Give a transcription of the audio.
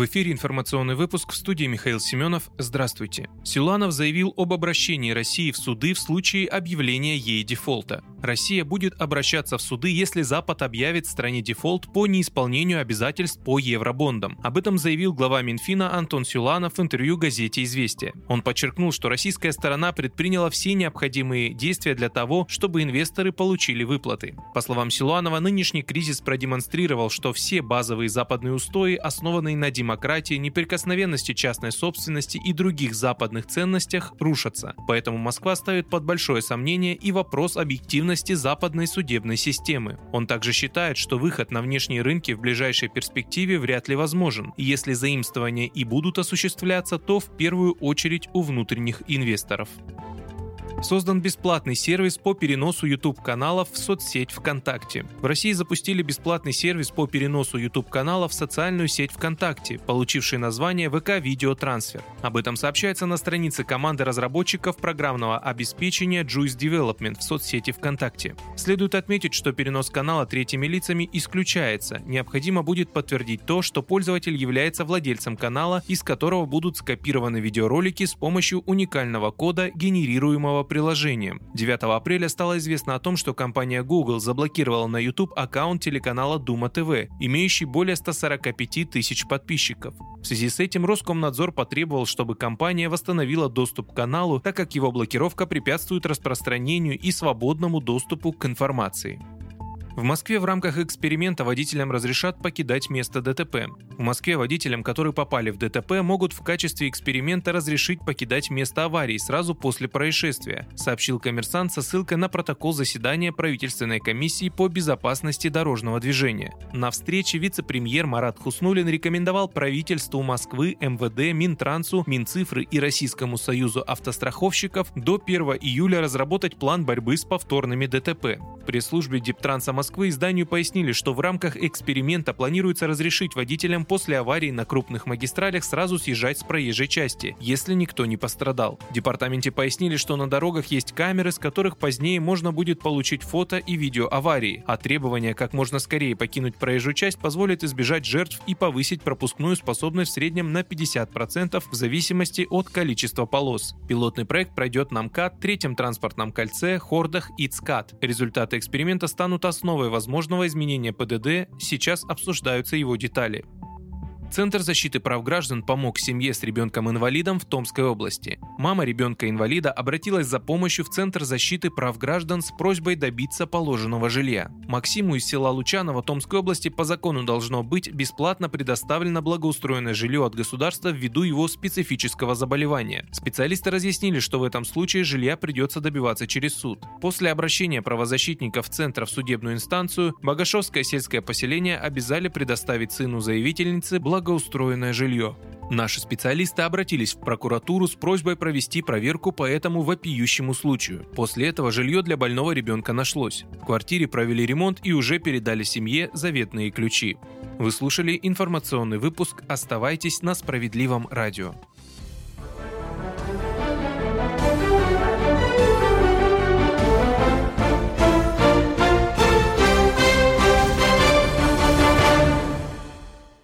В эфире информационный выпуск в студии Михаил Семенов. Здравствуйте. Силанов заявил об обращении России в суды в случае объявления ей дефолта. Россия будет обращаться в суды, если Запад объявит стране дефолт по неисполнению обязательств по евробондам. Об этом заявил глава Минфина Антон Силанов в интервью газете «Известия». Он подчеркнул, что российская сторона предприняла все необходимые действия для того, чтобы инвесторы получили выплаты. По словам Силуанова, нынешний кризис продемонстрировал, что все базовые западные устои, основанные на демократии, неприкосновенности частной собственности и других западных ценностях рушатся. Поэтому Москва ставит под большое сомнение и вопрос объективности западной судебной системы. Он также считает, что выход на внешние рынки в ближайшей перспективе вряд ли возможен, и если заимствования и будут осуществляться, то в первую очередь у внутренних инвесторов. Создан бесплатный сервис по переносу YouTube-каналов в соцсеть ВКонтакте. В России запустили бесплатный сервис по переносу YouTube-каналов в социальную сеть ВКонтакте, получивший название ВК Видеотрансфер. Об этом сообщается на странице команды разработчиков программного обеспечения Juice Development в соцсети ВКонтакте. Следует отметить, что перенос канала третьими лицами исключается. Необходимо будет подтвердить то, что пользователь является владельцем канала, из которого будут скопированы видеоролики с помощью уникального кода, генерируемого приложением. 9 апреля стало известно о том, что компания Google заблокировала на YouTube аккаунт телеканала Дума ТВ, имеющий более 145 тысяч подписчиков. В связи с этим Роскомнадзор потребовал, чтобы компания восстановила доступ к каналу, так как его блокировка препятствует распространению и свободному доступу к информации. В Москве в рамках эксперимента водителям разрешат покидать место ДТП. В Москве водителям, которые попали в ДТП, могут в качестве эксперимента разрешить покидать место аварии сразу после происшествия, сообщил коммерсант со ссылкой на протокол заседания правительственной комиссии по безопасности дорожного движения. На встрече вице-премьер Марат Хуснулин рекомендовал правительству Москвы, МВД, Минтрансу, Минцифры и Российскому союзу автостраховщиков до 1 июля разработать план борьбы с повторными ДТП. В пресс-службе Диптранса Москвы изданию пояснили, что в рамках эксперимента планируется разрешить водителям после аварии на крупных магистралях сразу съезжать с проезжей части, если никто не пострадал. В департаменте пояснили, что на дорогах есть камеры, с которых позднее можно будет получить фото и видео аварии, а требование как можно скорее покинуть проезжую часть позволит избежать жертв и повысить пропускную способность в среднем на 50% в зависимости от количества полос. Пилотный проект пройдет на МКАД, Третьем транспортном кольце, Хордах и ЦКАД. Результаты эксперимента станут основой возможного изменения ПДД, сейчас обсуждаются его детали. Центр защиты прав граждан помог семье с ребенком-инвалидом в Томской области. Мама ребенка-инвалида обратилась за помощью в Центр защиты прав граждан с просьбой добиться положенного жилья. Максиму из села Лучаново Томской области по закону должно быть бесплатно предоставлено благоустроенное жилье от государства ввиду его специфического заболевания. Специалисты разъяснили, что в этом случае жилья придется добиваться через суд. После обращения правозащитников Центра в судебную инстанцию, Богашовское сельское поселение обязали предоставить сыну заявительницы благоустроенное благоустроенное жилье. Наши специалисты обратились в прокуратуру с просьбой провести проверку по этому вопиющему случаю. После этого жилье для больного ребенка нашлось. В квартире провели ремонт и уже передали семье заветные ключи. Вы слушали информационный выпуск «Оставайтесь на справедливом радио».